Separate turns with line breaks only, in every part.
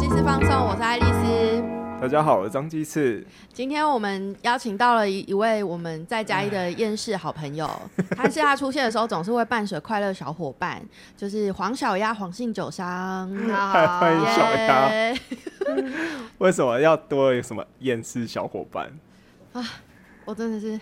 鸡翅放送，我是爱丽丝。
大家好，我是张鸡翅。
今天我们邀请到了一一位我们在嘉义的厌世好朋友，他是他出现的时候总是会伴随快乐小伙伴，就是黄小鸭，黄姓酒商。
欢迎小鸭。
耶
为什么要多有什么厌世小伙伴啊？
我真的是，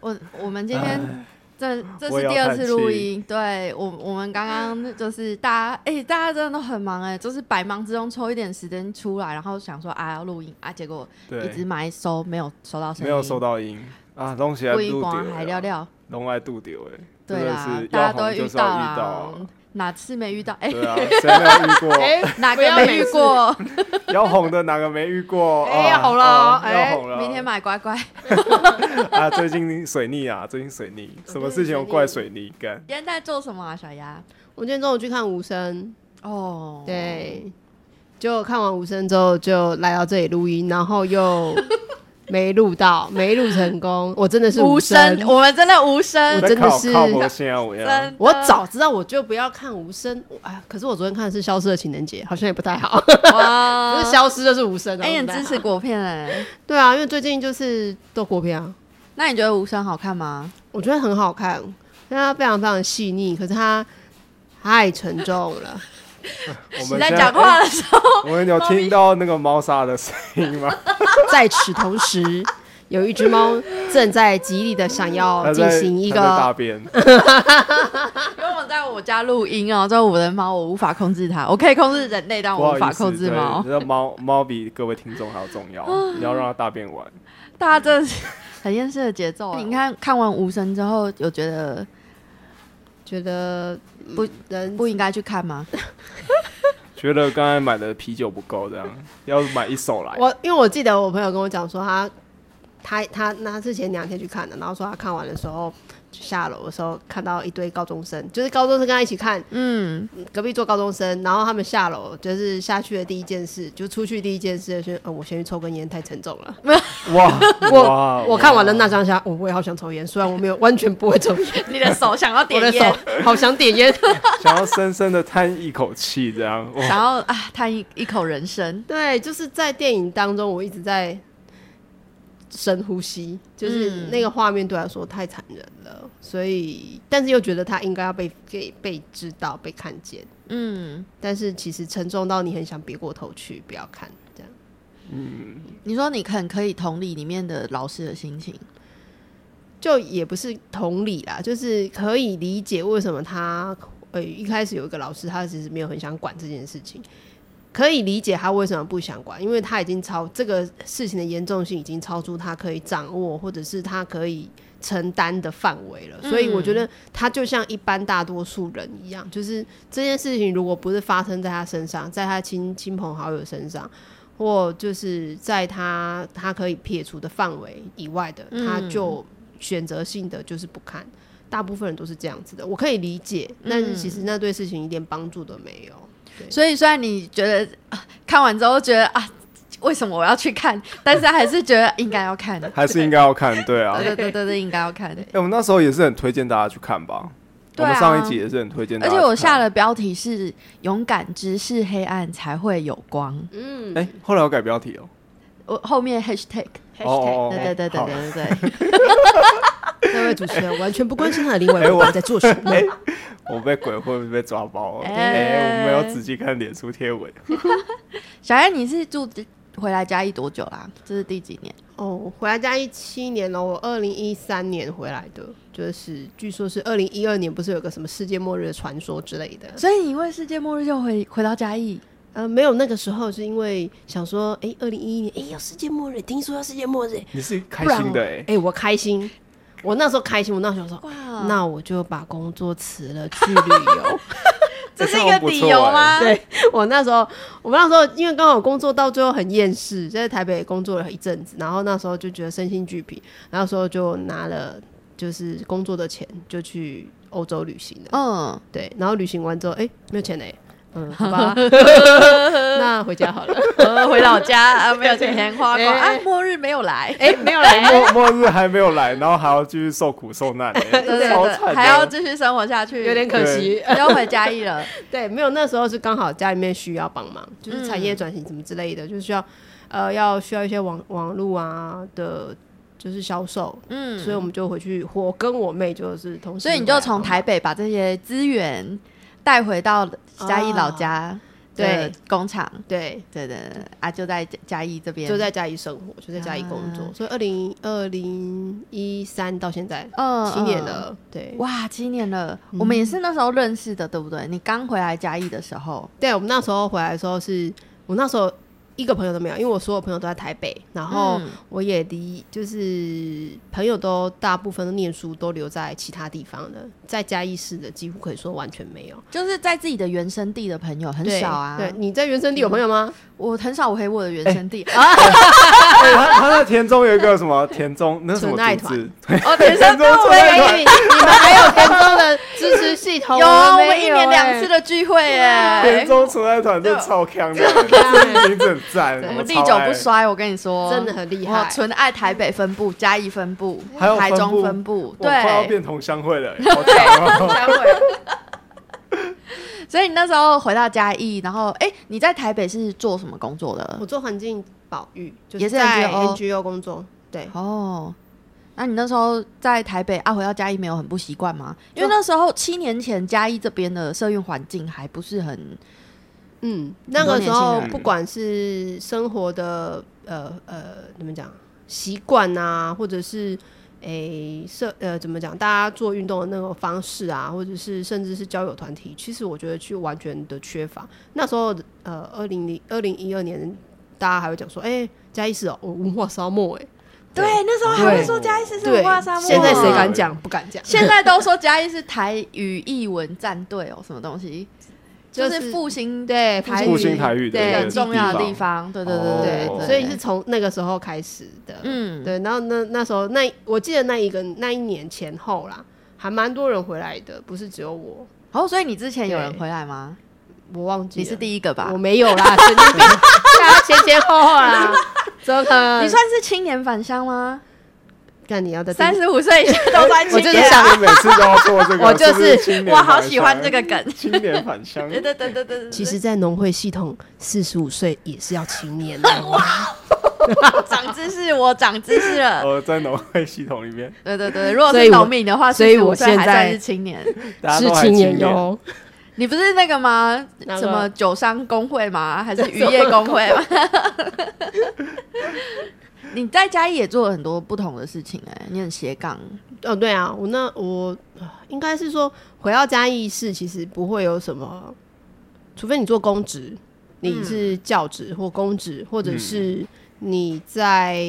我我们今天这这是第二次录音，对我我们刚刚就是大家哎、大家真的都很忙哎、就是百忙之中抽一点时间出来，然后想说啊要录音啊，结果一直，买收没有收到声音，
没有收到音啊，东西还录
光还聊
丢，
聊，
龙爱度丢哎，
对啦，大家都
遇到
啦
啊，，
哪次没遇到？哎、
对啊，谁没有遇过？
哎，
哪
不
个没遇
要每次
过？
要红的哪个没遇过？啊
哎要红了
啊
哎
要红了！
明天买乖乖。
啊，最近水逆啊，最近水逆，什么事情都怪水逆干？
今天在做什么啊，小丫？
我今天中午去看无声，
哦，，
对，就看完无声之后就来到这里录音，然后又没录到，没录成功。我真的是
无
声
声，，我们真的无声
我，真的是
我
早知道我就不要看无声。哎，可是我昨天看的是《消失的情人节》，好像也不太好，是消失就是无声。
哎，你支持？国片哎，
对啊，因为最近就是都国片啊，
那你觉得无声好看吗？
我觉得很好看，但它非常非常细腻，可是它太沉重了。
你
我们
在讲话的时候，
我们有听到那个猫砂的声音吗？
在此同时，有一只猫正在极力的想要进行一
个大，便，
因为我在我家录音哦，这我的猫我无法控制它，我可以控制人类，但我无法控制猫。
对，这猫猫比各位听众还要重要，你要让它大便完。
大家真的是很厌世的节奏啊。你看看完无声之后，有觉得
觉得
不
人
不应该去看吗？
觉得刚才买的啤酒不够，这样 要买一手来。
我因为我记得我朋友跟我讲说他他他那他是前两天去看的，然后说他看完的时候下楼的时候看到一堆高中生，就是高中生跟他一起看，
嗯，
隔壁坐高中生，然后他们下楼就是下去的第一件事，就出去第一件事就是，呃，我先去抽根烟，太沉重了。
哇
我
哇
我看完了那张相，我我也好想抽烟，虽然我没有完全不会抽烟，
你的手想要
我的手
点烟，
好想点烟。
想要深深的叹一口气，这样哇，
想要啊叹一一口人生。
对，就是在电影当中，我一直在深呼吸，就是
嗯
那个画面对他来说太残忍了，所以但是又觉得他应该要被给被知道、被看见，
嗯，
但是其实沉重到你很想别过头去，不要看这样。嗯。
你说你很可以同理里面的老师的心情，
就也不是同理啦，就是可以理解为什么他呃一开始有一个老师，他其实没有很想管这件事情，可以理解他为什么不想管，因为他已经超这个事情的严重性已经超出他可以掌握或者是他可以承担的范围了，所以我觉得他就像一般大多数人一样，就是这件事情如果不是发生在他身上，在他亲亲朋好友身上。或就是在他他可以撇除的范围以外的，他
嗯
就选择性的就是不看，大部分人都是这样子的，我可以理解，但是其实那对事情一点帮助都没有。
所以虽然你觉得、啊、看完之后觉得啊，为什么我要去看，但是还是觉得应该要看。
还是应该要看，对啊。
对对对对对，应该要看。
哎，我们那时候也是很推荐大家去看吧。我
对啊
们上一集也是很推荐。
而且我下的标题是“勇敢直视黑暗，才会有光
嗯，
哎，后来我改标题哦。”，
我后面 hashtag，
哦哦哦
对对对对对对对，
那位主持人完全不关心他的另外一半在做什么。
我被鬼会不会被抓包？
哎
哎，我没有仔细看脸书贴文。
小艾你是住回来嘉义多久啦？这是第几年？
哦，回来嘉义七年了，我二零一三年回来的，就是据说是二零一二年，不是有个什么世界末日的传说之类的。
所以你因为世界末日就回回到嘉义，
呃，没有，那个时候是因为想说，哎，二零一一年，哎，要世界末日，听说要世界末日，
你是开心的哎，
哎，我开心，我那时候开心，我那时候说，那我就把工作辞了去旅游。
这是一个理由吗？
对我那时候，我们那时候因为刚好工作到最后很厌世，在台北工作了一阵子，然后那时候就觉得身心俱疲，然后时候就拿了就是工作的钱就去欧洲旅行了。
嗯，
对，然后旅行完之后，哎、没有钱嘞，嗯，好吧，那回家好了。
呃回老家啊，没有钱花光
哎
啊，末日没有来，
哎，没有来，
末末日还没有来，然后还要继续受苦受难、欸，
对还要继续生活下去，
有点可惜。
要回嘉义了。
对，没有，那时候是刚好家里面需要帮忙，就是产业
嗯
转型什么之类的，就是需要呃要需要一些网网络啊的，就是销售，
嗯，
所以我们就回去，我跟我妹就是同时，
所以你就从台北把这些资源带回到嘉义老家
对
的工厂，
对。
对对对啊，就在嘉义这边，
就在嘉义生活，就在嘉义工作，
啊
所以二零二零一三到现在
嗯
七年。
嗯
了，对，
哇，七年了，我们也是那时候认识的，对不对？你刚回来嘉义的时候，
对，我们那时候回来的时候是，我那时候一个朋友都没有，因为我所有朋友都在台北，然后
嗯
我也离就是朋友都大部分都念书都留在其他地方的，在嘉义市的几乎可以说完全没有，
就是在自己的原生地的朋友很少啊。
对，你在原生地有朋友吗？
我很少回我的原生地。
哎他他在田中有一个什么田中，那是什么组织？
哦，田
中 纯爱团
你你们还有田中的支持系统？
有啊，我
没
们一年两
欸
次的聚会耶
田。中纯爱团真的超强的，这名字很赞，
我们历久不衰，我跟你说，
真的很厉
我
害。
纯爱台北分部、嘉义分部、
还有
台中
分部
分部，
我快要
对，
变同乡会了，好强。
所以你那时候回到嘉义，然后哎、你在台北是做什么工作的
我？做环境保育，就
也是
在
NGO
NGO 工作，对。
哦，那你那时候在台北啊，回到嘉义没有很不习惯吗？因为那时候七年前嘉义这边的社运环境还不是很
嗯，那个时候不管是生活的呃呃怎么讲习惯啊，或者是诶社呃怎么讲，大家做运动的那个方式啊，或者是甚至是交友团体，其实我觉得去完全的缺乏。那时候呃二零零二零一二年，大家还会讲说，哎、嘉义市哦，文化沙漠哎、
对，那时候还会说嘉义市是
对
文化沙漠，
现在谁敢讲？不敢讲。
现在都说嘉义是台语译文战队哦，什么东西？就
就是
是复兴
对
台
复兴台语的
很重要的
地
地方，对对
哦
对，
对对，
所以是从那个时候开始的。
嗯，
对，然后那那时候那我记得那一个那一年前后啦，还蛮多人回来的，不是只有我，
哦，所以你之前有人回来吗？
我忘记
你是第一个吧
我？没有啦，神经病，大家前前后后啦，怎么可能？
你算是青年返乡吗？
看你要的
三十五岁以下都算青年
我就是想
每次都要做这个，
我就是
我好喜欢这个梗。
青年返乡。
对对对对对对，
其实，在农会系统，四十五岁也是要青年的。
哇长知识，我长知识了。
我，在农会系统里面，
对对对，如果是
所以我
农民的话，
所以我
45岁还
现在
算是青年。
是青年
青年。
哟，
你不是那个吗？什么酒商工会吗？还是渔业工会吗？你在嘉义也做了很多不同的事情、哎，你很斜杠。
哦，对啊，我那我呃应该是说回到嘉义市，其实不会有什么，除非你做公职，你是教职或公职，或者是你在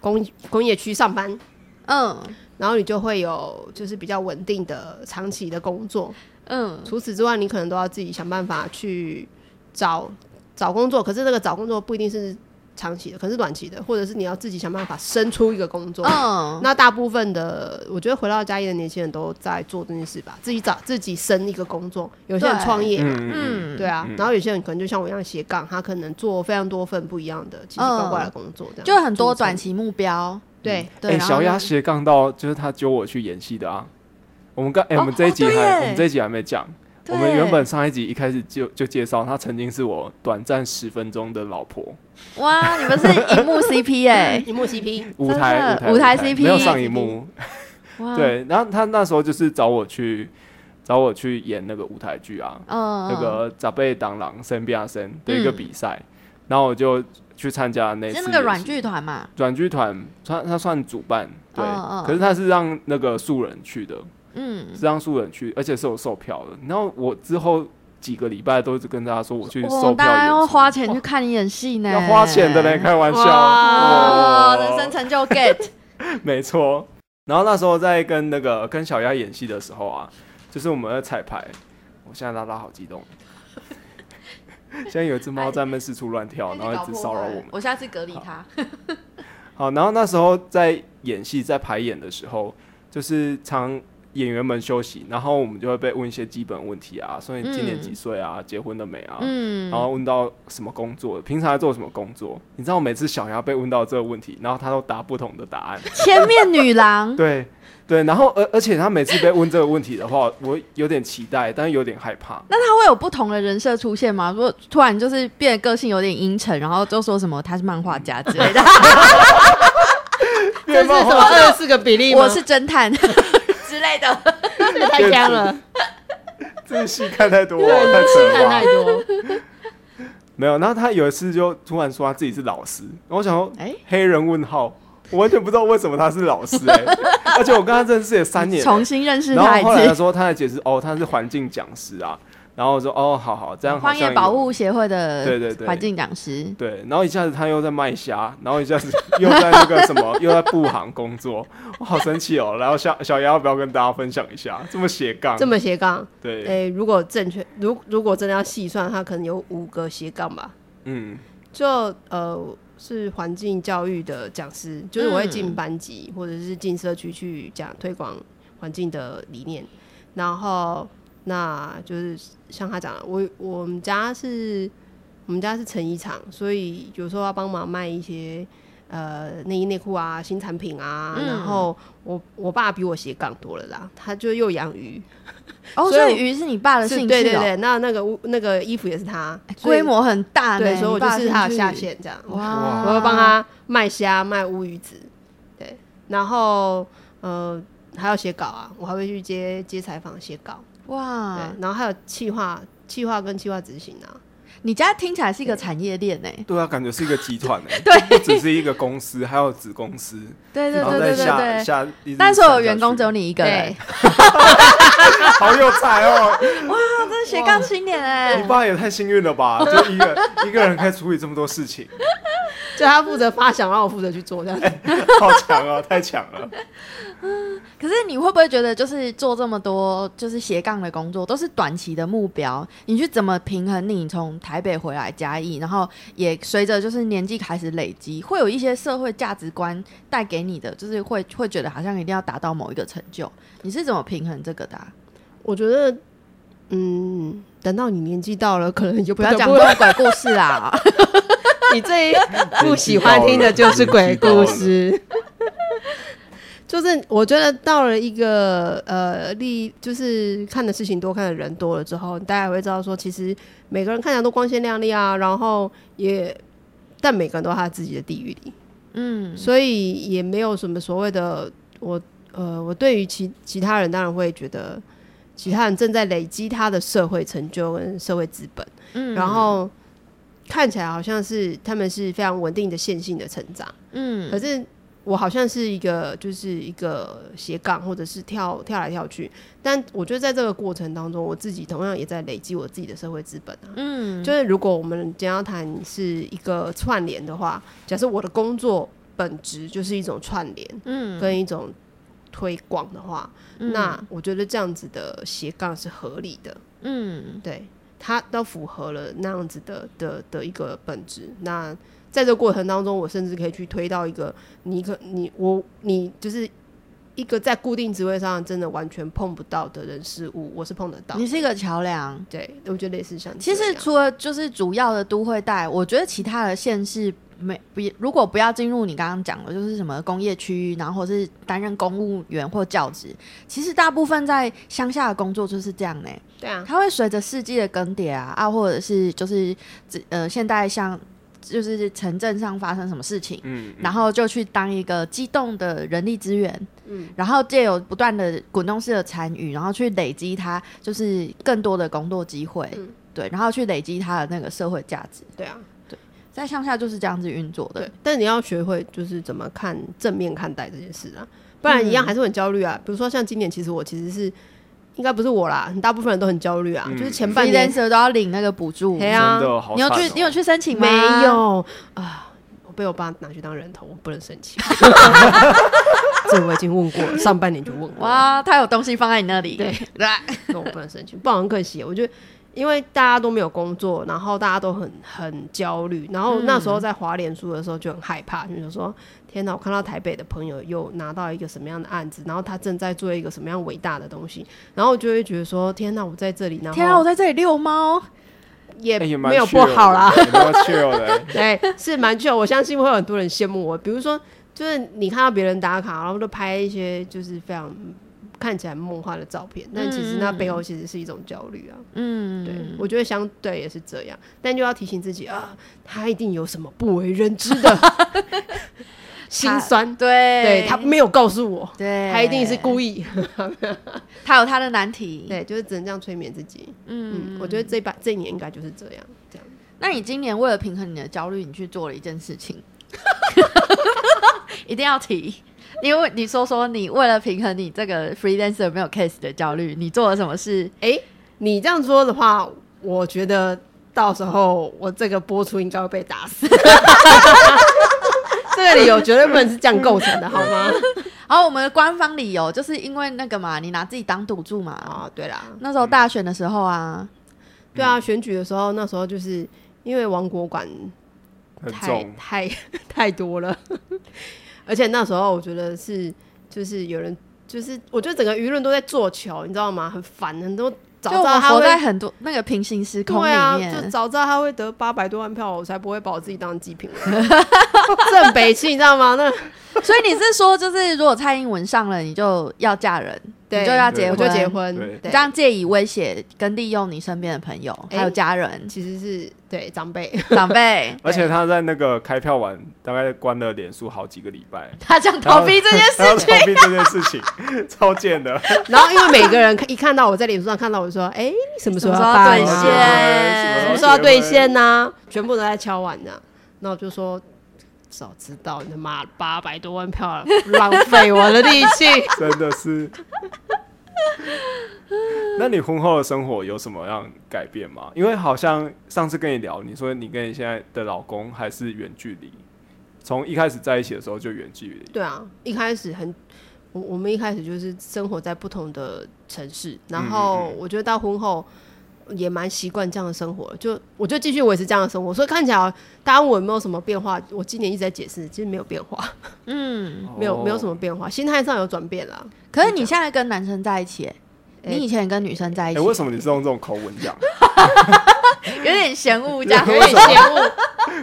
工工业区上班，
嗯
然后你就会有就是比较稳定的长期的工作。
嗯，
除此之外，你可能都要自己想办法去找找工作，可是这个找工作不一定是长期的，可能是短期的，或者是你要自己想办法生出一个工作。
嗯，
那大部分的，我觉得回到家里的年轻人都在做这件事吧，自己找自己生一个工作，有些人创业嘛，
嗯
对啊，
嗯
然后有些人可能就像我一样斜杠，他可能做非常多份不一样的奇奇怪怪的工作，这样
就很多短期目标。
对。
对，
小鸭斜杠到就是他揪我去演戏的啊。我们刚哎，
哦
我们这一集还我们这一集还没讲。
对。
我们原本上一集一开始就就介绍，她曾经是我短暂十分钟的老婆，
哇，你们是荧幕 CP 哎、
荧幕 CP，
舞台舞台
舞台 CP
没有上荧幕。
哇，
对，然后他那时候就是找我去找我去演那个舞台剧啊，
嗯，
那个长辈当郎生变生的一个比赛，然后我就去参加那次
是那个软剧团嘛，
软剧团，他他算主办，对，
嗯嗯。
可是他是让那个素人去的，
嗯，
是让素人去，而且是有售票的。然后我之后几个礼拜都一直跟大家说我去
哇，
售票
大家要花钱去看你演戏呢，
要花钱的嘞，开玩笑，
人生成就 get，
没错。然后那时候在跟那个跟小丫演戏的时候啊，就是我们在彩排，我现在拉拉好激动。现在有一只猫在那四处乱跳，然后一直骚扰我们。
我下次隔离它。
好，然后那时候在演戏、在排演的时候，就是常演员们休息，然后我们就会被问一些基本问题啊，所以今年
嗯
几岁啊，结婚了没啊，
嗯，
然后问到什么工作，平常在做什么工作？你知道每次小牙被问到这个问题，然后他都答不同的答案。
千面女郎，
对对，然后而而且他每次被问这个问题的话，我有点期待，但是有点害怕。
那他会有不同的人设出现吗？如果突然就是变得个性有点阴沉，然后就说什么他是漫画家之类的，
这是什么二十四个比例吗？
我是侦探之类的。
这个太香了，
这戏看太多，太扯了吧
看太。多。
没有，然后他有一次就突然说他自己是老师，然后我想说，
哎
黑人问号，我完全不知道为什么他是老师哎、而且我跟他认识也三年，
重新认识
然
他一
后后来他
次。
说他的解释哦，他是环境讲师啊，然后我说哦，好好，这样好
荒野保护协会的
对对对。
环境讲师，
对，然后一下子他又在卖虾，然后一下子又在那个什么，又在布行工作，我好生气哦。然后小小杨要不要跟大家分享一下，这么斜杠，
这么斜杠，
对，
诶、如果正确，如如果真的要细算，它可能有五个斜杠吧。
嗯。
就呃是环境教育的讲师，就是我会进
嗯
班级、或者是进社区去讲推广环境的理念，然后那就是像他讲的，我我们家是我们家是成衣厂，所以有时候要帮忙卖一些呃内衣内裤啊新产品啊，
嗯。
然后我我爸比我斜杠多了啦，他就又养鱼，
哦，
所以
鱼是你爸的
是
兴趣哦，
对对对，那那个屋那个衣服也是他，
规模很大，
对，所以我就是他的下。线这样。
哇，
我会帮他卖虾、卖乌鱼子，对，然后呃还要写稿啊，我还会去接接采访、写稿，
哇。
对，，然后还有企划、企划跟企划执行啊，
你家听起来是一个产业链呢。
对啊，感觉是一个集团哎，
对。
不只是一个公司，还有子公司，
对对对对对
再下
对。
下，一直
但所有
下
员工只有你一个人，，
好有才哦，哇
真是斜杠青年哎
你！爸也太幸运了吧，就一个一个人可以处理这么多事情，
就他负责发想，让我负责去做这样子。
好强啊，太强了。
可是你会不会觉得，就是做这么多就是斜杠的工作，都是短期的目标？你去怎么平衡你从台北回来嘉义，然后也随着就是年纪开始累积，会有一些社会价值观带给你的，就是会会觉得好像一定要达到某一个成就。你是怎么平衡这个的啊、
我觉得，嗯，等到你年纪到了，可能就
不要讲
不
这种鬼故事啦！
你最不喜欢听的就是鬼故事。就是我觉得到了一个呃历，就是看的事情多，看的人多了之后，大家也会知道说，其实每个人看起来都光鲜亮丽啊，然后也，但每个人都有他自己的地狱里，
嗯，
所以也没有什么所谓的我呃，我对于其其他人当然会觉得，其他人正在累积他的社会成就跟社会资本。
嗯
然后看起来好像是他们是非常稳定的线性的成长，
嗯。
可是我好像是一个就是一个斜杠，或者是跳跳来跳去。但我觉得在这个过程当中，我自己同样也在累积我自己的社会资本啊。
嗯，
就是如果我们今天要谈是一个串联的话，假设我的工作本质就是一种串联
嗯。
跟一种推广的话，
嗯。
那我觉得这样子的斜杠是合理的。
嗯。
对，它都符合了那样子的的的一个本质。那在这个过程当中，我甚至可以去推到一个你可你我你就是一个在固定职位上真的完全碰不到的人事物，我是碰得到。
你是一个桥梁。
对，我觉得类似像
其实除了就是主要的都会带，我觉得其他的县市没不如果不要进入你刚刚讲的，就是什么工业区域，然后或是担任公务员或教职，其实大部分在乡下的工作就是这样呢。
对啊，
它会随着世纪的更迭啊啊，或者是就是呃现在像就是城镇上发生什么事情。
嗯，
然后就去当一个机动的人力资源，
嗯。
然后借由不断的滚动式的参与，然后去累积它就是更多的工作机会，
嗯。
对，然后去累积它的那个社会价值，
对啊，
在乡下就是这样子运作的
对。。但你要学会就是怎么看正面看待这件事啊，不然一样
嗯
还是很焦虑啊。比如说像今年，其实我其实是应该不是我啦，很大部分人都很焦虑啊，
嗯
就是前半年
都要领那个补助，
对啊
真的好
你有
惨哦
去你有去申请吗？
没。有啊，我被我爸拿去当人头，我不能申请。这我已经问过了，上半年就问过了，
哇，他有东西放在你那里，
对
来，
那我不能申请，不然很可惜。我觉得因为大家都没有工作，然后大家都很很焦虑，然后那时候在华联书的时候就很害怕，就是说天哪，我看到台北的朋友又拿到一个什么样的案子，然后他正在做一个什么样伟大的东西，然后我就会觉得说天哪，我在这里，然后
天啊，我在这里遛猫，
也没有不好啦，
的，也蛮 chill 的。
对，是蛮旧，我相信会有很多人羡慕我，比如说就是你看到别人打卡，然后都拍一些就是非常。看起来梦幻的照片，但其实那背后其实是一种焦虑啊。
嗯，
对，我觉得相对也是这样，但就要提醒自己啊，他一定有什么不为人知的 心酸，
对，
对他没有告诉我，
对，
他一定是故意，
他有他的难题，
对，就是只能这样催眠自己。
嗯
嗯，我觉得这把这一年应该就是这样，这样。
那你今年为了平衡你的焦虑，你去做了一件事情，一定要提。因为你说说，你为了平衡你这个 freelancer 没有 case 的焦虑，你做了什么事？
哎、你这样说的话，我觉得到时候我这个播出应该会被打死。这个理由绝对不能是这样构成的，好吗？
然后我们的官方理由就是因为那个嘛，你拿自己当赌注嘛。
啊，对啦，
那时候大选的时候啊，
对啊，选举的时候，那时候就是因为王国馆太，太太多了，而且那时候我觉得是就是有人就是我觉得整个舆论都在做球，你知道吗？很烦，很多早知道他会
在很多那个平行时空里
对啊，
面，
就早知道他会得八百多万票，我才不会把我自己当祭品了。这很北气，你知道吗？那
所以你是说，就是如果蔡英文上了，你就要嫁人，
对
你就要结
我
婚，
就结婚，
这样借以威胁跟利用你身边的朋友
哎
还有家人、
其实是对长辈，
长辈
而且他在那个开票完，大概关了脸书好几个礼拜，
他想逃避这件事情。
逃避这件事情，超贱的。
然后因为每个人看一看到我在脸书上看到我就说，哎、你什么时候
什么时候
办啊
兑现
什么时候要兑现呢、全部都在敲碗呢。那我就说，早知道你他妈八百多万票，浪费我的力气。
真的是。那你婚后的生活有什么样改变吗？因为好像上次跟你聊，你说你跟你现在的老公还是远距离，从一开始在一起的时候就远距离。
对啊，一开始很，我我们一开始就是生活在不同的城市，然后我觉得到婚后也蛮习惯这样的生活，就我就继续维持这样的生活，所以看起来大家问我有没有什么变化，我今年一直在解释，其实没有变化，
嗯，
没有没有什
么。
变化，心态上有转变啦。
可是你现在跟男生在一起、你以前也跟女生在一
哎、
起，
为什么你是用这种口吻讲？
有点嫌恶这样？
有点嫌恶，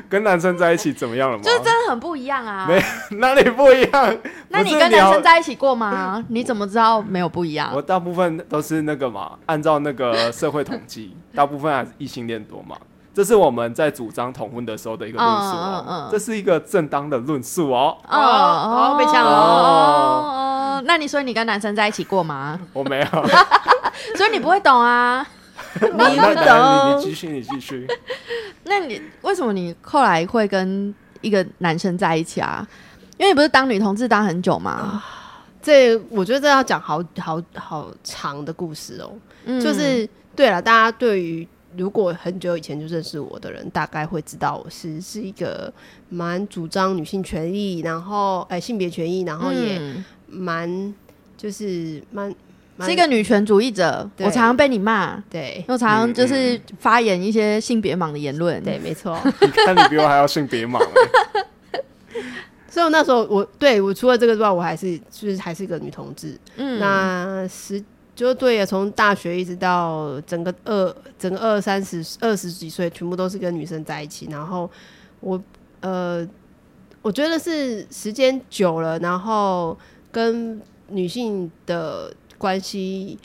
跟男生在一起怎么样了吗？
就是真的很不一样啊。
没 哪里不一样？
那你跟男生在一起过吗？你怎么知道没有不一样
我？大部分都是那个嘛，按照那个社会统计，大部分还是异性恋多嘛。这是我们在主张同婚的时候的一个论述哦，
嗯嗯嗯
这是一个正当的论述哦。
哦
哦被抢了
哦哦，那你说你跟男生在一起过吗？
我没有，
所以你不会懂啊。
你
那
不懂
你你。继续，你继续。
那你为什么你后来会跟一个男生在一起啊？因为你不是当女同志当很久吗？
这我觉得这要讲好好好长的故事哦。
嗯
就是对了，大家对于如果很久以前就认识我的人，大概会知道我是是一个蛮主张女性权益，然后哎、性别权益，然后也
嗯
蛮、就是蛮蛮
是一个女权主义者。我常常被你骂，
对
我常常就是发言一些性别盲的言论。
对，没错。
你看你比我还要性别盲、欸，
所以我那时候我对我除了这个之外，我还是就是还是一个女同志。
嗯，
那十就对呀，从大学一直到整个二整个二三十二十几岁，全部都是跟女生在一起。然后我呃，我觉得是时间久了，然后跟女性的关系，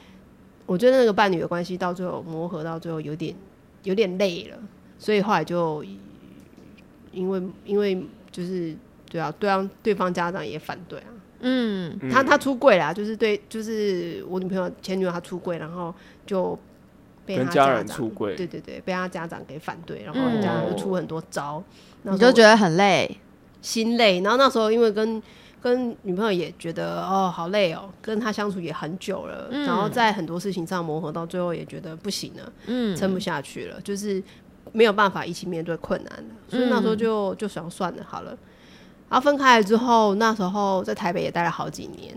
我觉得那个伴侣的关系到最后磨合到最后有点有点累了，所以后来就因为因为就是对啊，对方对方家长也反对啊。
嗯
嗯
他他出柜啦，就是对，就是我女朋友前女友她出柜，然后就被他
跟家人
长
出柜
对对对，被他家长给反对，然后
嗯
家长就出很多招，
你就觉得很累。
心累。然后那时候因为跟跟女朋友也觉得哦好累哦，跟他相处也很久了，
嗯
然后在很多事情上磨合到最后也觉得不行了，
嗯，
撑不下去了，就是没有办法一起面对困难了，所以那时候就就想算了好了。然后分开了之后，那时候在台北也待了好几年，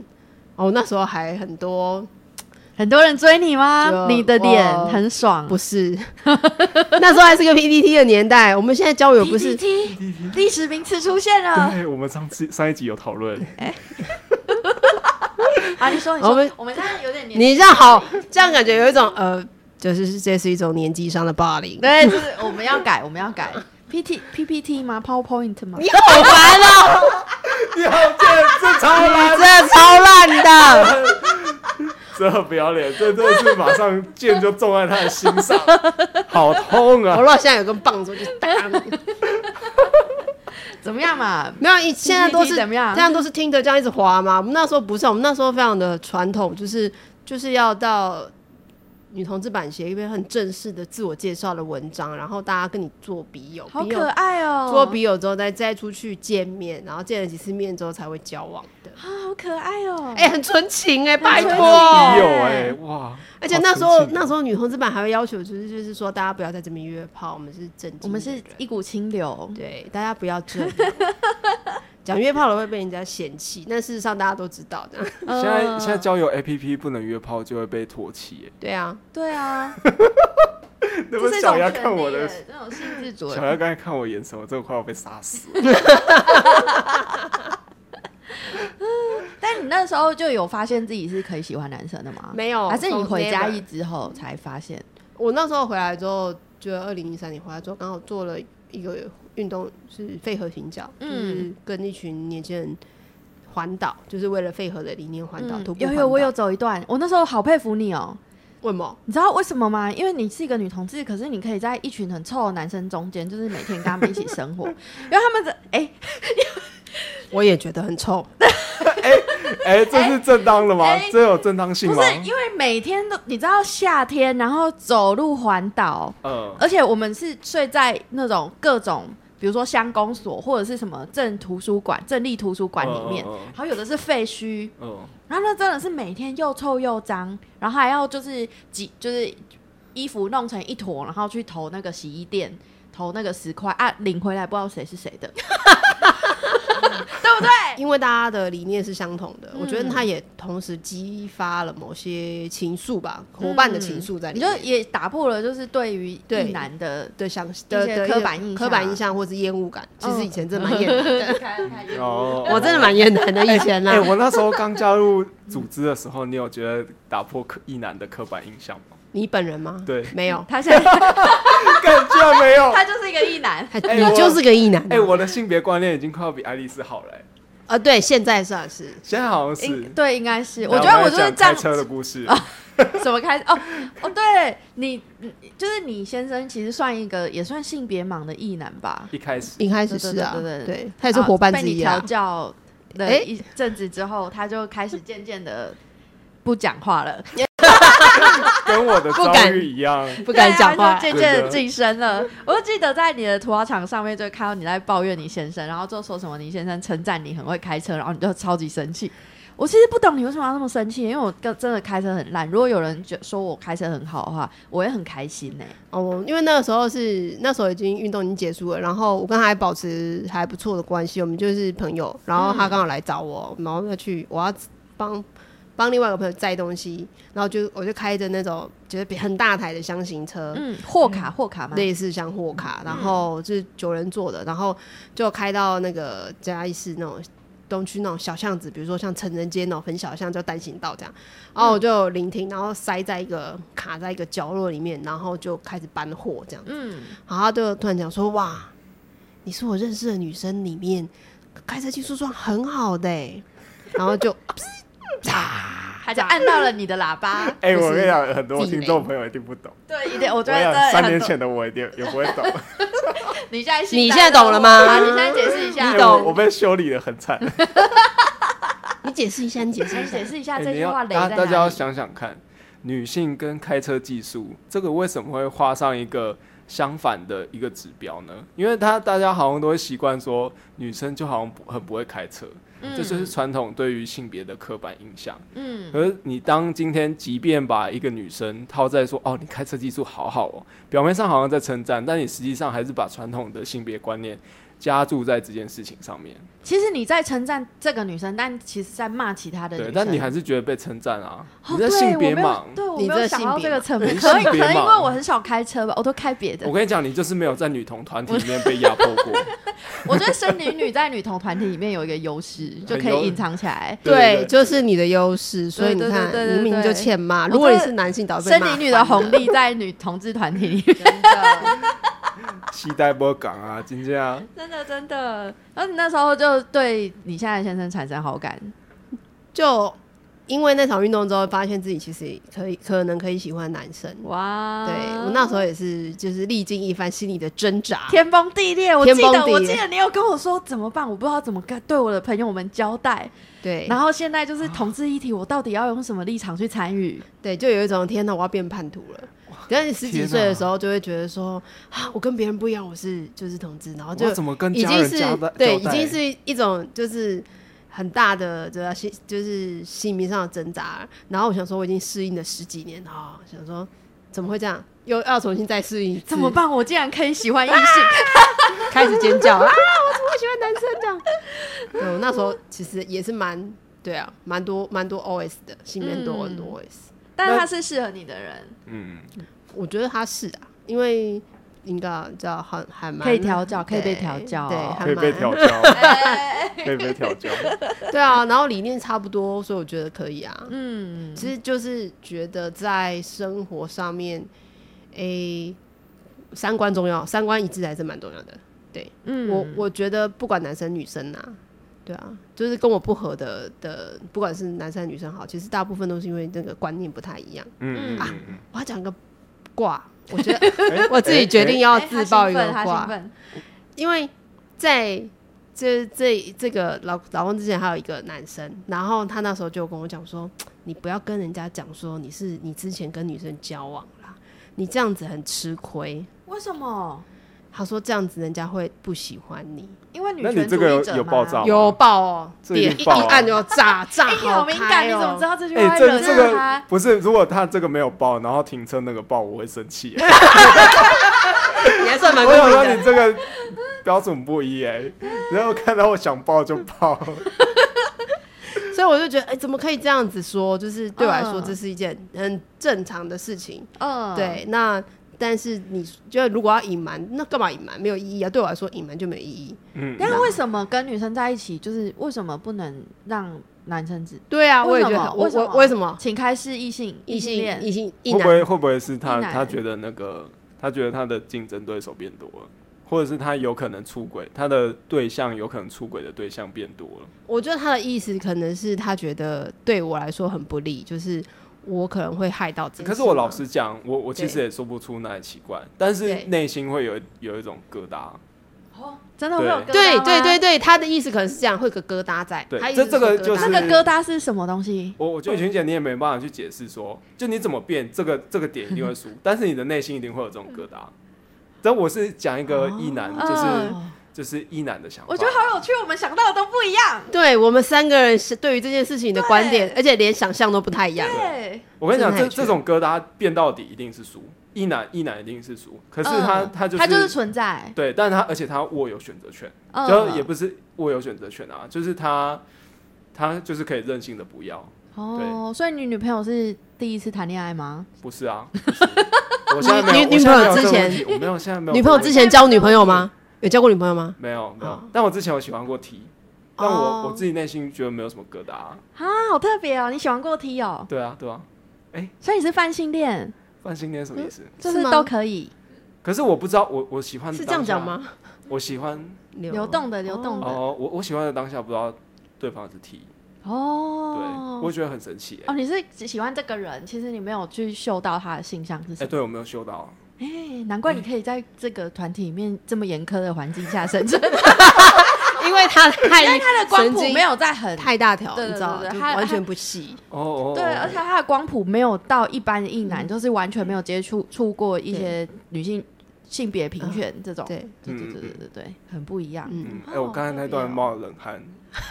哦，那时候还很多
很多人追你吗？你的脸很爽，
不是，那时候还是个 PPT 的年代，我们现在交友不是
PPT 历史名词出现了。
对，我们上次上一集有讨论，
哎，啊，你说，你说，
我们
我们现在有点年，
你这样好，这样感觉有一种呃，就是这是一种年纪上的霸凌。
对，就是我们要改，我们要改 PT PPT 吗？PowerPoint 吗？
你好烦哦，
你好贱，这超
你
烂，
真的超烂的。
这不要脸，这真的是马上剑就中在他的心上，好痛啊！
我如果现在有根棒子，我就打你。
怎么样嘛？
没有，一现在都是
怎么样
这样都是听着这样一直滑嘛。我们那时候不是，我们那时候非常的传统，就是就是要到女同志版写一篇很正式的自我介绍的文章，然后大家跟你做笔友，
好可爱哦，
做笔友之后再再出去见面，然后见了几次面之后才会交往的。
啊，好可爱哦。
哎、很纯情哎、拜托
情！
有哎，哇！
而且那时候那时候女同志版还会要求，就是就是说大家不要在这边约炮，我们是正
我们是一股清流，
对大家不要这样。讲约炮了会被人家嫌弃，但事实上大家都知道的。
呃
现在现在交友 APP 不能约炮就会被唾弃耶，
对啊，
对啊，
那
这是一
不小鸭
种权利
看我的
耶，这种性质主的。
小丫刚才看我眼神，我真的快要被杀死了。
但你那时候就有发现自己是可以喜欢男生的吗？
没有，
还是你回嘉义
never
之后才发现？
我那时候回来之后，就二零一三年回来之后，刚好做了一个运动，是肺核行脚，
嗯
就是跟一群年轻人环岛，就是为了肺核的理念环岛、
嗯
徒步。
有有，我有走一段，我那时候好佩服你哦。
为什么？
你知道为什么吗？因为你是一个女同志，可是你可以在一群很臭的男生中间，就是每天跟他们一起生活，因为他们的哎、
我也觉得很臭。
哎，这是正当的吗
哎？
这有正当性吗？
不是因为每天都你知道夏天，然后走路环岛，
嗯，
而且我们是睡在那种各种，比如说乡公所或者是什么镇图书馆、镇立图书馆里面，然后有的是废墟，
嗯，
然后那真的是每天又臭又脏，然后还要就是挤，就是衣服弄成一坨，然后去投那个洗衣店，投那个十块啊，领回来不知道谁是谁的，对不对？
因为大家的理念是相同的，
嗯
我觉得他也同时激发了某些情愫吧，伙伴的情愫在里面。
你就也打破了就是对于
对
异男的
的想的
些刻板印象
刻板印象或是厌恶感，其实
嗯
以前真的蛮厌男的，
哦，
我真的蛮厌男的以前呢
哎、
啦。
我那时候刚加入组织的时候，你有觉得打破刻异男的刻板印象吗？
你本人吗？
对，
没有，
他现在
干居然没有。
他就是一个异男，
哎我
你就是个异男。
哎、我的性别观念已经快要比爱丽丝好了、哎
啊，对，现在算是
现在好像是
应。对应该是，我觉得我就是这样
讲开车的故事。
怎么开始？哦哦，对你，你就是你先生，其实算一个也算性别盲的异男吧。
一开始，
一开始是啊，
对对对对
对，他也是伙伴之一啊
被你调。教了
哎
一阵子之后，他就开始渐渐的不讲话了，
跟我的遭
不敢
遇一样。
不敢讲话
渐渐晋升了。我就记得在你的涂鸦墙上面，就会看到你在抱怨你先生，然后就说什么你先生称赞你很会开车，然后你就超级生气。我其实不懂你为什么要那么生气，因为我跟真的开车很烂。如果有人觉说我开车很好的话，我也很开心呢、
哦，因为那个时候是那时候已经运动已经结束了，然后我跟他还保持还不错的关系，我们就是朋友。然后他刚好来找我，然后要去我要帮帮另外一个朋友载东西，然后就我就开着那种就是比很大台的箱型车，
嗯，货卡货卡嘛？
类似像货卡，然后就是九人座的，然后就开到那个嘉义市那种东区那种小巷子，比如说像成人街那种很小巷，叫单行道这样。然后我就聆听，然后塞在一个卡在一个角落里面，然后就开始搬货这样。
嗯，
然后他就突然讲说：“哇，你是我认识的女生里面开车技术算很好的、欸。”然后就 啪，
他就按到了你的喇叭。
哎、
就是
我跟你讲，很多听众朋友一定不懂。
对，一定，我
我
觉得
三年前的我一定也不会懂。
你现在
你现在懂了吗，
你现在解释一下，
你
懂
我我被修理的很惨。
你解释一下，你解释一下
解。释一下这句话雷
大
在
大家要？想想看，女性跟开车技术这个为什么会画上一个相反的一个指标呢？因为他大家好像都会习惯说女生就好像不很不会开车，这就是传统对于性别的刻板印象。
嗯
可是你当今天即便把一个女生套在说哦，你开车技术好好哦，表面上好像在称赞，但你实际上还是把传统的性别观念加注在这件事情上面。
其实你在称赞这个女生，但其实在骂其他的女
对，
生。
但你还是觉得被称赞啊？
哦
你在性别
我没有
盲。
对我没有想到这个层面，可
以
可能因为我很少开车吧，我都开别的
我。跟你讲，你就是没有在女童团体里面被压迫过。
我觉得生理女在女童团体里面有一个优势，就可以隐藏起来。
对
就是你的优势，所以你看，
对对
你明明就欠骂。如果你是男性，导致
生理女的红利在女同志团体里面，
期待波港啊，今天啊，
真的真的。然后你那时候就对你现在先生产生好感，
就因为那场运动之后，发现自己其实可以可能可以喜欢男生。
哇！
对我那时候也是，就是历经一番心理的挣扎。
天崩地裂，我记得
天崩地裂
我记得你有跟我说怎么办，我不知道怎么跟对我的朋友们交代。
对，
然后现在就是同志议题，我到底要用什么立场去参与？
对，就有一种天哪，我要变叛徒了。等到你十几
天
岁的
哪
时候，就会觉得说啊，我跟别人不一样，我是就是同志，然后就
怎么跟
已经是？对，已经是一种就是很大的这个心就是心理上的挣扎。然后我想说，我已经适应了十几年啊、想说怎么会这样，又要重新再适应，
怎么办？我竟然可以喜欢异性，
开始尖叫啊！我怎么会喜欢男生这样？对我那时候其实也是蛮对啊，蛮多蛮多 OS 的，心里面多很多 OS。
但是他是适合你的人，
嗯，
我觉得他是啊，因为应该知道很还蛮
可以调教可以被
对
调教
对，
可以被
蛮
调教，可以被调教。
对啊，然后理念差不多，所以我觉得可以啊。
嗯，
其实就是觉得在生活上面，诶、三观重要，三观一致还是蛮重要的。
嗯
我我觉得不管男生女生啊，对啊，就是跟我不合的的，不管是男生女生好，其实大部分都是因为那个观念不太一样。
嗯嗯
啊
嗯
我要讲个卦，我觉得
嗯，
我自己决定要
哎
自爆一个卦因为在这这这个老老公之前还有一个男生，然后他那时候就跟我讲说，你不要跟人家讲说你是你之前跟女生交往啦，你这样子很吃亏。
为什么？
他说这样子人家会不喜欢你，
因为女
那你
权主
这个有
义者嘛
有爆炸吗
有爆哦，
这一
点一
爆啊
一按就要炸炸
哎，你好敏
开
感，你怎么
哦
知。道这句
哎、
话会惹
这这个
他？
不是，如果他这个没有爆，然后停车那个爆，我会生气、欸。
你还算蛮
我想说
的
你这个标准不一哎、然后看到我想爆就爆，
所以我就觉得，哎、怎么可以这样子说？就是对我来说，
嗯
这是一件很正常的事情。
嗯，
对，那但是你就如果要隐瞒，那干嘛隐瞒？没有意义啊！对我来说，隐瞒就没有意义。
嗯，
但是为什么跟女生在一起，就是为什么不能让男生知？
对啊，我
为什么
也觉得，我
为什么
我为什么
请开示异性
异性
恋
异性异
会不会会不会是他他觉得那个他觉得他的竞争对手变多了，或者是他有可能出轨，他的对象有可能出轨的对象变多了。
我觉得他的意思可能是他觉得对我来说很不利，就是我可能会害到自己。
可是我老实讲，我我其实也说不出哪里奇怪，但是内心会有有一种疙瘩。
哦，真的会有疙瘩
对对对对，他的意思可能是这样，会有个疙瘩在。
对这这个就是
那个疙瘩是什么东西？
我我觉得群姐你也没办法去解释说，就你怎么变，这个这个点一定会输，但是你的内心一定会有这种疙瘩。但我是讲一个一男，就是
嗯
就是一男的想法。
我觉得好有趣，我们想到的都不一样。
对我们三个人是对于这件事情的观点，而且连想象都不太一样。
对，
我跟你讲，这这种疙瘩变到底一定是输，一男一男一定是输。可是他、
嗯
他就是
他就是存在，
对，但是他而且他握有选择权，
嗯
就也不是握有选择权啊，就是他他就是可以任性的不要，
哦，所以你女朋友是第一次谈恋爱吗？
不是啊。不是我现在没有，
女女朋友之前
没有，现在没有。
女朋友之前交女朋友吗？有交过女朋友吗？
没有没有
哦，
但我之前有喜欢过 T，但我、
哦
我自己内心觉得没有什么疙瘩、啊。
啊，好特别哦！你喜欢过 T 哦，
对啊对啊，
所以你是泛性恋，
泛性恋什么意思？
就是是
吗
都可以
可是我不知道，我我喜欢
是这样
当下
讲？吗？
我喜欢
流动的流动的
哦，我我喜欢的当下不知道对方是 T，对，
哦。
我觉得很神奇哎、
哦，你是只喜欢这个人，其实你没有去嗅到他的性向是
哎、
什么？
对我没有嗅到，
哎、难怪你可以在这个团体里面这么严苛的环境下生存，
因为他 太
因为他的光谱没有在很
太大条，你知道，
对对他
完全不细。
哦哦，
对，
哦
而且他的光谱没有到一般的异男，就是完全没有接触触过一些女性性别平权这种。
对，
对对对对对对，很不一样。
哎、我刚才那段冒了冷汗，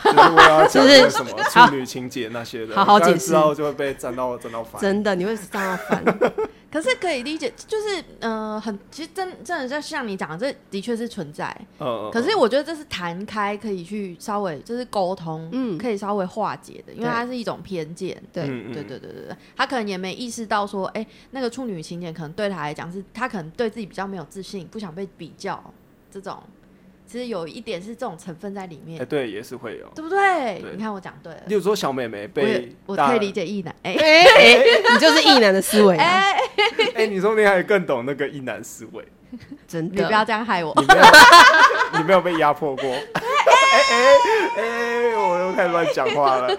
就是我要讲什么处女情节那些的，
好好解释
之后就会被站到站到烦。
真的，你会上到翻。
可是可以理解，就是呃，很其实真真的就像你讲的，这的确是存在。
嗯，
可是我觉得这是谈开可以去稍微就是沟通，
嗯
可以稍微化解的，因为它是一种偏见。
对，
嗯嗯
对对对对对，他可能也没意识到说，哎、那个处女情节可能对他来讲是，他可能对自己比较没有自信，不想被比较，这种其实有一点是这种成分在里面，
哎，对，也是会有。
对不对？
对
你看我讲对了，
例如说小
妹妹
被大
我可以理解异男，哎、
哎哎，你就是异男的思维啊，
哎、
哎，你说你还更懂那个一男思维，
真的。
你不要这样害我，
你没有 你没有被压迫过。哎哎 哎，我又开始乱讲话了。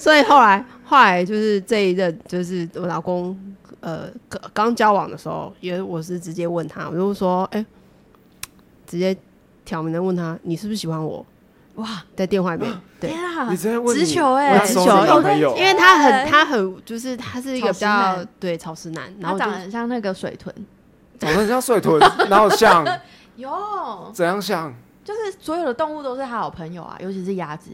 所以后来后来就是这一任，就是我老公，呃，刚刚交往的时候，因为我是直接问他，我就说，哎、直接挑明的问他，你是不是喜欢我？
哇，
在电话里面，对，
啊
你，直接问
直球哎
直球
的男朋友。
因为他很他很就是他是一个比较对潮湿男，然
他长得很像那个水豚，
长得很像水豚，然后像？
有，
怎样像？
就是所有的动物都是他好朋友啊，尤其是鸭子，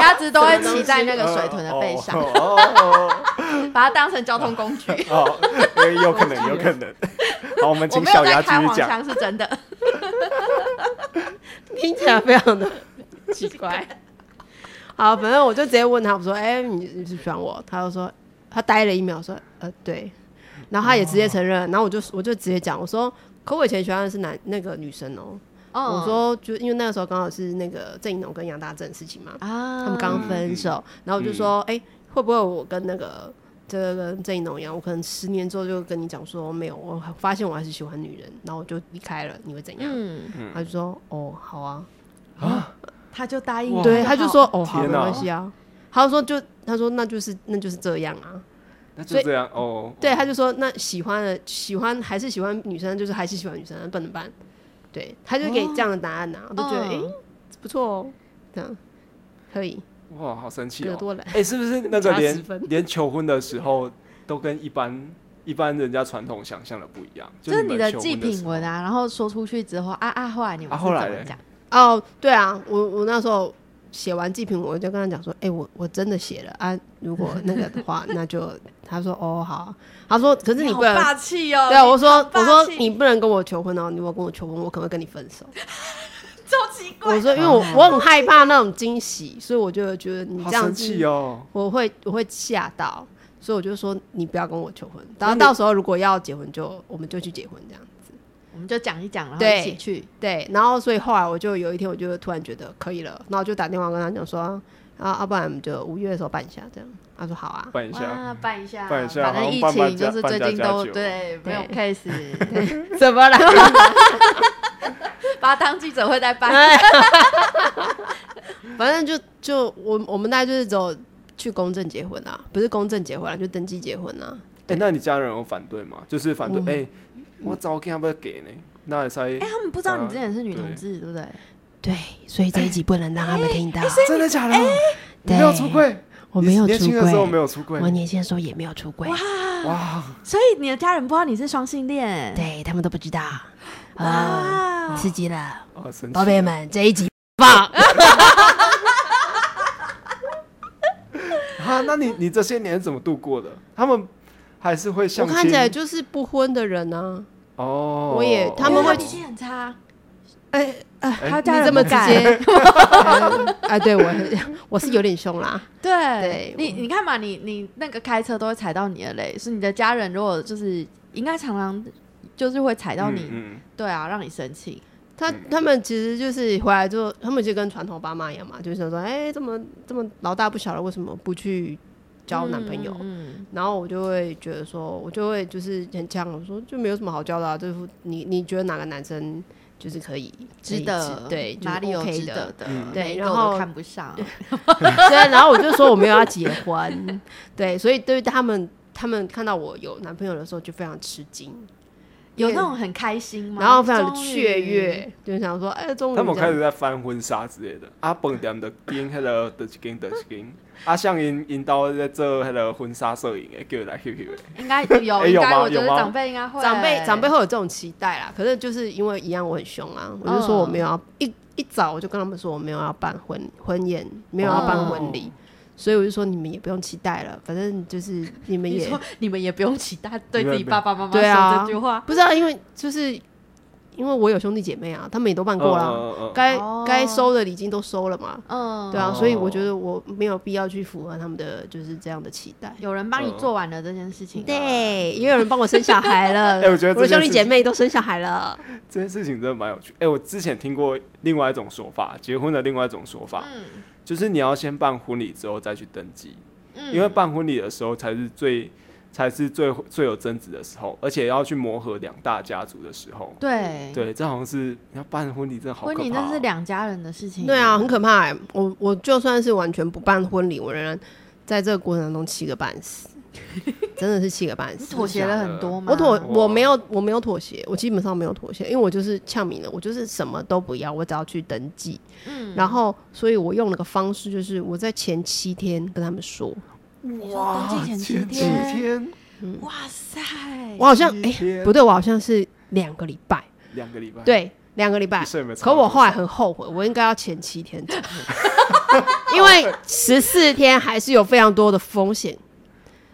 鸭子都会骑在那个水豚的背上，把它当成交通工具。
哦，有可能，有可能。好，我们
我
请小鸭继续讲。
是真的。
听起来非常的奇怪。好，反正我就直接问他，我说：“哎、你你是喜欢我？”他就说，他呆了一秒，说：“呃，对。”然后他也直接承认，然后我就我就直接讲，我说：“可我以前喜欢的是男那个女生哦、
嗯
我说：“就因为那个时候刚好是那个郑怡农跟杨大正的事情嘛，
啊，
他们刚分手，然后我就说：哎、会不会我跟那个这个跟郑怡农一样，我可能十年之后就跟你讲说没有，我发现我还是喜欢女人，然后我就离开了，你会怎样？”
嗯，
他就说：“哦，好啊。”
啊他就答应
对，他就说哦好，没关系啊。他就说就他说那就是那就是这样啊。
那就这样哦。
对，他就说那喜欢的喜欢还是喜欢女生，就是还是喜欢女生，那不能办。对，他就给这样的答案呐、我都觉得
嗯
诶不错哦，这样可以，
哇，好神奇哦。
惹多来。
哎，是不是那个 连连求婚的时候都跟一般一般人家传统想象的不一样？
就是
你
的祭品文啊，然后说出去之后啊啊，后来你们
后来嘞
怎么讲？
哦，对啊，我我那时候写完祭品，我就跟他讲说，哎、我我真的写了啊，如果那个的话，那就他说哦好，他说可是你不能
好霸气哦！
对啊，我说我说你不能跟我求婚哦，你如果跟我求婚，我可能会跟你分手。
超奇怪
我，说因为我我很害怕那种惊喜，所以我就觉得你
生
这样子
气哦。
我会我会吓到，所以我就说你不要跟我求婚，然后到时候如果要结婚就我们就去结婚这样。
我们就讲一讲，然后一起去。
对，然后所以后来我就有一天我就突然觉得可以了，然后我就打电话跟他讲说，啊，要不然我们就五月的时候办一下这样。他说好啊，
办一下，
哇，办一下，
办一下
反正疫情就是最近都对没有 case，
怎么了？
把他当记者会在办。
反正就就我我们大概就是走去公证结婚啊，不是公证结婚啊，就登记结婚啊。
哎，那你家人有反对吗？就是反对，
嗯
哎，我早给他们给呢，那也才
哎，他们不知道你之前是女同志，对不对？
对，所以这一集不能让他们听到。
真的假的？没有出柜？
我没有
你年
出
轻的时候没，有出柜
我。年轻的时候也没有出柜，
哇，
所以你的家人不知道你是双性恋。
对他们都不知道。啊，
哇，
刺激了，宝贝们，这一集放。
啊！那你你这些年怎么度过的？他们还是会
我
相亲？
看起来就是不婚的人呢、
哦，
我也他们会
脾气很差，
哎、
哎
他家人
这么接，哎 哎，对我我是有点凶啦。
对
对。
你，你看嘛，你你那个开车都会踩到你的雷，是你的家人如果就是应该常常就是会踩到你，
嗯，
对啊，让你生气。
他他们其实就是回来之后，他们就跟传统爸妈一样嘛，就是说，哎、这么这么老大不小了，为什么不去交男朋友？
嗯，
然后我就会觉得说，我就会就是很呛，我说就没有什么好交的啊，就是你你觉得哪个男生就是可以
值得
对，就是
哪里有值得
的？
的？
嗯
对
每一个我
然后
都看不上。
对，然后我就说我没有要结婚，对，所以对于他们，他们看到我有男朋友的时候就非常吃惊，
有那种很开心吗？
然后非常的雀。跃，就想说，哎，终于
他们开始在翻婚纱之类的，啊，饭店的订迄个的一间的一间，啊，像因因兜在做迄个婚纱摄影的，叫来 QQ 的，
应该 有，应该我觉得长辈应该会，
长辈长辈会有这种期待啦，可是就是因为一样我很凶啊，我就说我没有要、一一早我就跟他们说我没有要办婚婚宴，没有要办婚礼，所以我就说你们也不用期待了，反正就是你们也
你们也不用期待对自己爸爸妈妈
对啊。
说这句话，
不是啊、因为就是因为我有兄弟姐妹啊，他们也都办过啦，
嗯嗯嗯
该
哦。
该收的礼金都收了嘛，
嗯，
对啊，
哦。
所以我觉得我没有必要去符合他们的就是这样的期待。
有人帮你
嗯
做完了这件事情，，
对，也有人帮我生小孩了。
哎我觉得
我的兄弟姐妹都生小孩了。
这件事情真的蛮有趣。哎、我之前听过另外一种说法，结婚的另外一种说法，
嗯。
就是你要先办婚礼之后再去登记，
嗯。
因为办婚礼的时候才是最才是最最有争执的时候，而且要去磨合两大家族的时候。
对
对，这好像是你要办婚礼，真的好可怕、哦。
婚礼那是两家人的事情，
对啊，很可怕、欸。我我就算是完全不办婚礼，我仍然在这个过程当中气个半死，真的是气个半死。
妥协了很多吗？
我妥我没有我没有妥协，我基本上没有妥协，因为我就是呛明了，我就是什么都不要，我只要去登记。
嗯
然后，所以我用了个方式，就是我在前七天跟他们说，
哇，
登记前七天？
天，
哇塞，
我好像哎、不对，我好像是两个礼拜，
两个礼拜，，
对，两个礼拜。可我后来很后悔，我应该要前七天走，因为十四天还是有非常多的风险，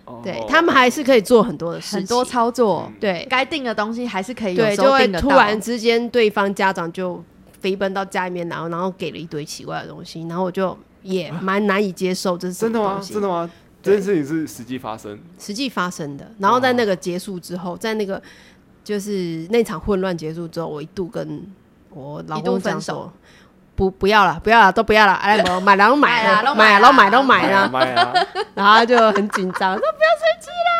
哦。
对他们还是可以做很多的事情，
很多操作，
对。
该定的东西还是可以有
对，
时
就会突然之间对方家长就飞奔到家里面，然后然后给了一堆奇怪的东西，然后我就也蛮难以接受，这是什
真的吗？真的吗？这件事情是实际发生，
实际发生的。然后在那个结束之后，在那个就是那场混乱结束之后，我一度跟我老公
分手。
不，不要了，不要了，都不要了。哎，我买了，买了，
买
买了，
买啦
都买，都买了。
买啊！
然后就很紧张，说不要生气啦，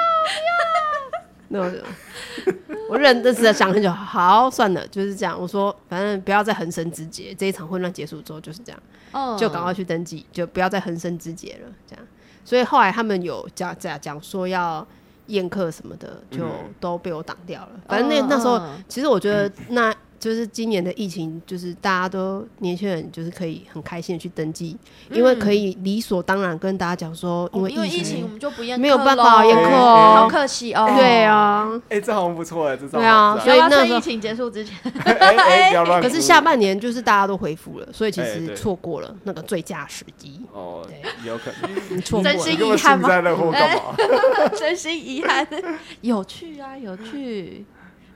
不要。那我就 我认真的想很久，好，算了，就是这样。我说，反正不要再横生枝节。这一场混乱结束之后就是这样，
嗯
就赶快去登记，就不要再横生枝节了。这样，所以后来他们有讲讲讲说要宴客什么的，就
嗯
都被我挡掉了。反正那那时候，
嗯
其实我觉得那。就是今年的疫情，就是大家都年轻人就是可以很开心的去登记，因为可以理所当然跟大家讲说，因为
嗯因为疫
疫
情我们就不验
没有办法宴
咯
客
好
哦。
可惜哦。
对，啊，
哎，这好像不错哎，这招
对啊所以那
疫情结束之前，
哎 哎，不要乱。
可是下半年就是大家都恢复了，所以其实错过了那个最佳时机，
哦
对，
有可能。
你错过
真心
你给我
了。
幸灾乐祸干嘛？
真心遗憾。有趣啊，有趣。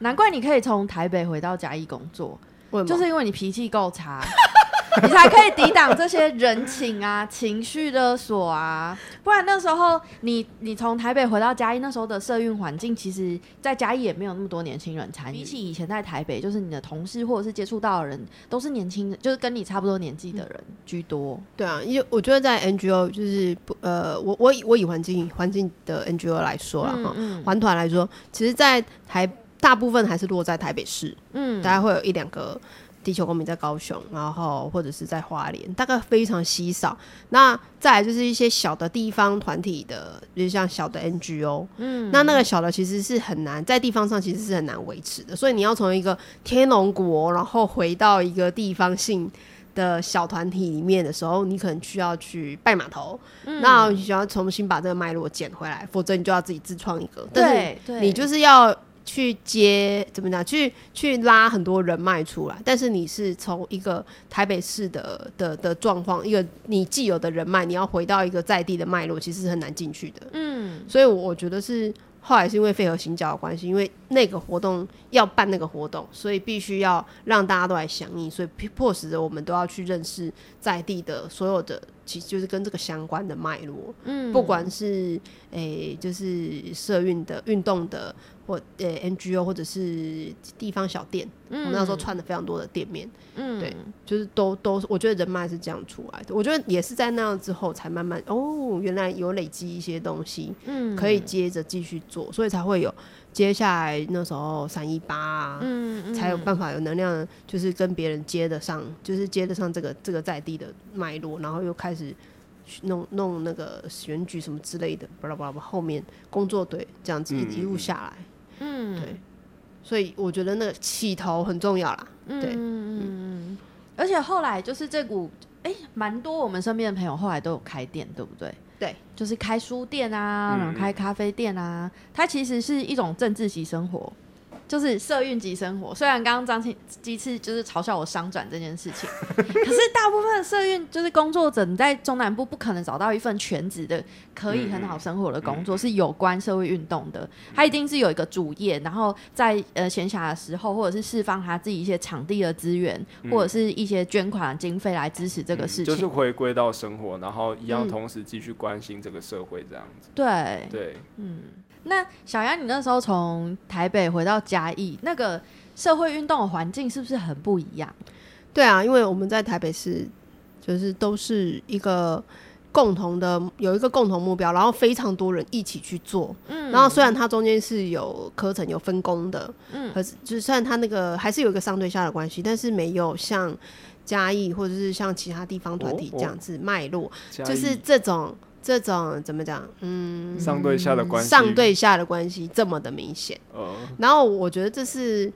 难怪你可以从台北回到嘉义工作，就是因为你脾气够差，你才可以抵挡这些人情啊、情绪勒索啊。不然那时候你你从台北回到嘉义，那时候的社运环境，其实在嘉义也没有那么多年轻人参与。比起以前在台北，就是你的同事或者是接触到的人，都是年轻人，就是跟你差不多年纪的人居多。
对啊，因为我觉得在 NGO 就是不呃，我我以我以环境环境的 NGO 来说啦哈，
嗯
环团来说，其实，在台大部分还是落在台北市，
嗯。
大概会有一两个地球公民在高雄，然后或者是在花莲，大概非常稀少。那再来就是一些小的地方团体的，就是像小的 NGO，
嗯。
那那个小的其实是很难在地方上其实是很难维持的，所以你要从一个天龙国，然后回到一个地方性。的小团体里面的时候，你可能需要去拜码头，
嗯。
那你需要重新把这个脉络捡回来，否则你就要自己自创一个。但是
对对，
你就是要去接怎么讲，去去拉很多人脉出来，但是你是从一个台北市的的的状况，一个你既有的人脉，你要回到一个在地的脉络，其实是很难进去的。
嗯
所以我觉得是后来是因为肺和行脚的关系，因为那个活动要办那个活动，所以必须要让大家都来响应，所以迫使着我们都要去认识在地的所有的，其实就是跟这个相关的脉络。
嗯
不管是诶、就是社运的运动的，或呃 NGO 或者是地方小店，我们那时候串了非常多的店面，
嗯
对就是都都是，我觉得人脉是这样出来的。我觉得也是在那样之后，才慢慢哦，原来有累积一些东西，
嗯
可以接着继续做，所以才会有接下来那时候三一八啊。
嗯嗯
才有办法有能量，就是跟别人接得上，就是接得上这个这个在地的脉络，然后又开始去弄弄那个选举什么之类的，巴拉巴拉，后面工作队这样子一、路下来，
嗯
对，所以我觉得那个起头很重要啦。对
嗯嗯嗯，而且后来就是这股，哎、蛮多我们身边的朋友后来都有开店，对不对？
对，
就是开书店啊，
嗯
然后开咖啡店啊，它其实是一种政治级生活。就是社运及生活。虽然刚刚张青鸡翅就是嘲笑我商转这件事情，可是大部分的社运就是工作者，你在中南部不可能找到一份全职的可以很好生活的工作，是有关社会运动的。他一定是有一个主业，然后在呃闲暇的时候，或者是释放他自己一些场地的资源，或者是一些捐款经费来支持这个事情。
就是回归到生活，然后一样
嗯
同时继续关心这个社会这样子。
对，
对，
那小杨，你那时候从台北回到嘉义，那个社会运动的环境是不是很不一样？
对啊，因为我们在台北市，就是都是一个共同的有一个共同目标，然后非常多人一起去做。
嗯
然后虽然它中间是有课程有分工的，
嗯
可是就是虽然它那个还是有一个上对下的关系，但是没有像嘉义或者是像其他地方团体
哦
这样子脉络，
嘉
就是这种这种怎么讲？嗯，
上对下的关系，
上对下的关系这么的明显。
呃，
然后我觉得这是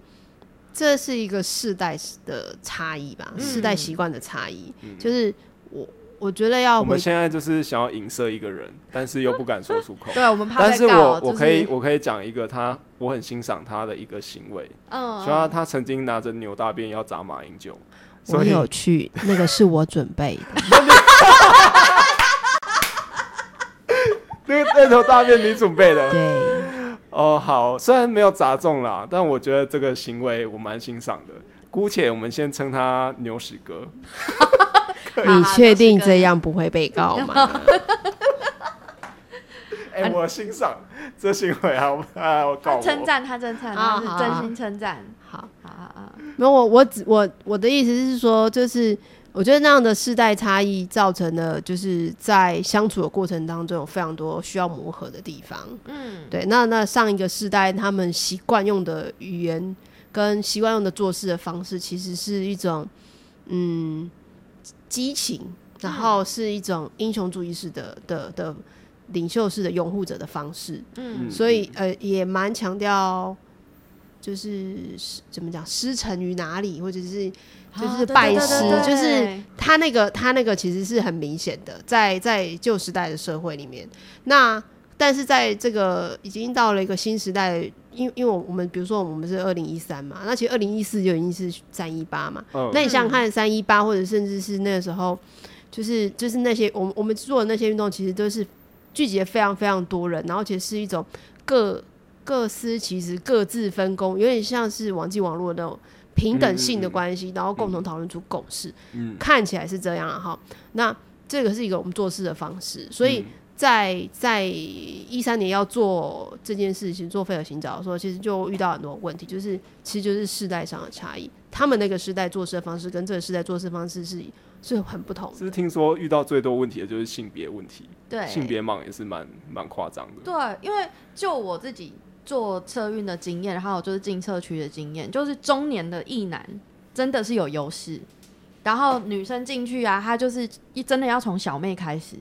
这是一个世代的差异吧，
嗯
世代习惯的差异。
嗯
就是我我觉得要
我们现在就是想要影射一个人，但是又不敢说出口。
对，我们怕
但是我我
就是
可以我可以讲一个他我很欣赏他的一个行为，
嗯，
就他他曾经拿着牛大便要砸马英九，
我有去，那个是我准备的。
那头大便你准备的
对，
哦，好，虽然没有砸中啦，但我觉得这个行为我蛮欣赏的。姑且我们先称他牛屎哥，
你确定这样不会被告吗？
哎、我欣赏这行为啊，我啊，我告我。
他称赞他称赞，真心称赞。
好，
好好好，
没有我我只我我的意思是说，就是我觉得那样的世代差异造成的，就是在相处的过程当中有非常多需要磨合的地方。
嗯，
对，那那上一个世代他们习惯用的语言跟习惯用的做事的方式，其实是一种嗯激情，然后是一种英雄主义式的的的领袖式的拥护者的方式，
嗯
所以呃也蛮强调。就是怎么讲，师承于哪里，或者是就是
啊对对对
拜师
对对
就是他那个他那个其实是很明显的，在在旧时代的社会里面，那但是在这个已经到了一个新时代，因因为我们比如说我们是二零一三嘛，那其实二零一四就已经是三一八嘛，
嗯。
那你想想看，三一八或者甚至是那个时候，就是就是那些我们我们做的那些运动，其实都是聚集了非常非常多人，然后且是一种各各司其职、各自分工，有点像是网际网络的那种平等性的关系，然后共同讨论出共识。
嗯，
看起来是这样啊哈。那这个是一个我们做事的方式，所以
嗯
在在一三年要做这件事情，做费尔寻找的时候，其实就遇到很多问题，就是其实就是世代上的差异，他们那个时代做事的方式跟这个时代做事方式是是很不同的。
是不是听说遇到最多问题的就是性别问题，
对，
性别盲也是蛮蛮夸张的。
对，因为就我自己做车运的经验，然后就是进社区的经验，就是中年的异男真的是有优势。然后女生进去啊，她就是一真的要从小妹开始，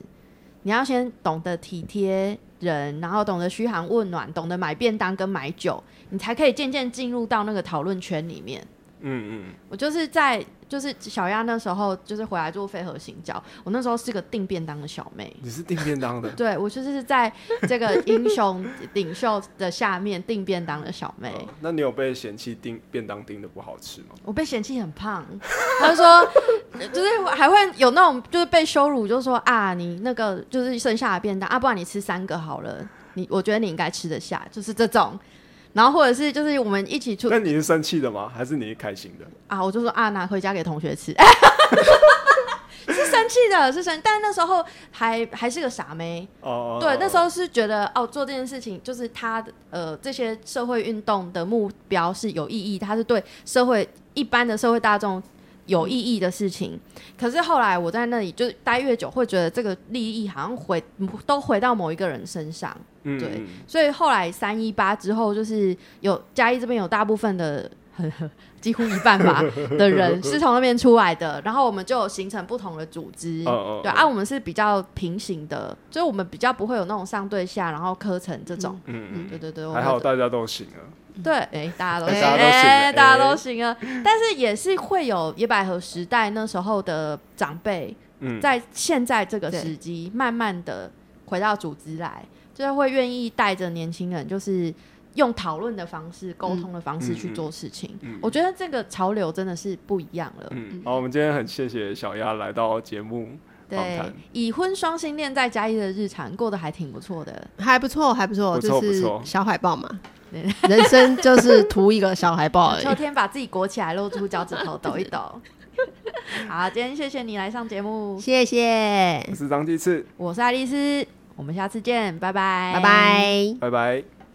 你要先懂得体贴人，然后懂得嘘寒问暖，懂得买便当跟买酒，你才可以渐渐进入到那个讨论圈里面。
嗯嗯，
我就是在就是小丫那时候就是回来做飞核行教，我那时候是个订便当的小妹。
你是订便当的，
对，我就是在这个英雄领袖的下面订便当的小妹，
哦那你有被嫌弃订便当订的不好吃吗？
我被嫌弃很胖，他说，就是还会有那种就是被羞辱，就是说啊，你那个就是剩下的便当啊，不然你吃三个好了，你我觉得你应该吃得下，就是这种。然后或者是就是我们一起出
那你是生气的吗？还是你是开心的？
啊，我就说啊，拿回家给同学吃。是生气的，是生，但那时候还还是个傻妹，
哦，
对，那时候是觉得哦，做这件事情就是他的呃这些社会运动的目标是有意义，他是对社会一般的社会大众有意义的事情。可是后来我在那里就待越久，会觉得这个利益好像回都回到某一个人身上。
嗯
对
嗯
所以后来三一八之后，就是有嘉义这边有大部分的，几乎一半吧 的人是从那边出来的，然后我们就有形成不同的组织。对啊，我们是比较平行的，所以我们比较不会有那种上对下，然后科层这种。
嗯嗯
对对对，我
还好大家都行啊。
对，哎、大家都
哎
行，
大家都行
哎
哎
大家都行啊。但是也是会有野百合时代那时候的长辈，
嗯，
在现在这个时机，慢慢的回到组织来，就是会愿意带着年轻人，就是用讨论的方式、沟通的方式去做事情。
嗯
我觉得这个潮流真的是不一样了。
嗯，好，我们今天很谢谢小丫来到节目访
对
谈，，
已婚双性恋在嘉义的日常过得还挺不错的。
还不错，还不错，就是小海豹嘛，人生就是图一个小海豹而
秋。天把自己裹起来，露出脚趾头，抖一抖。好，今天谢谢你来上节目，
谢谢
我，是张继次，
我是爱丽丝，我们下次见，拜拜，
拜拜。
拜拜。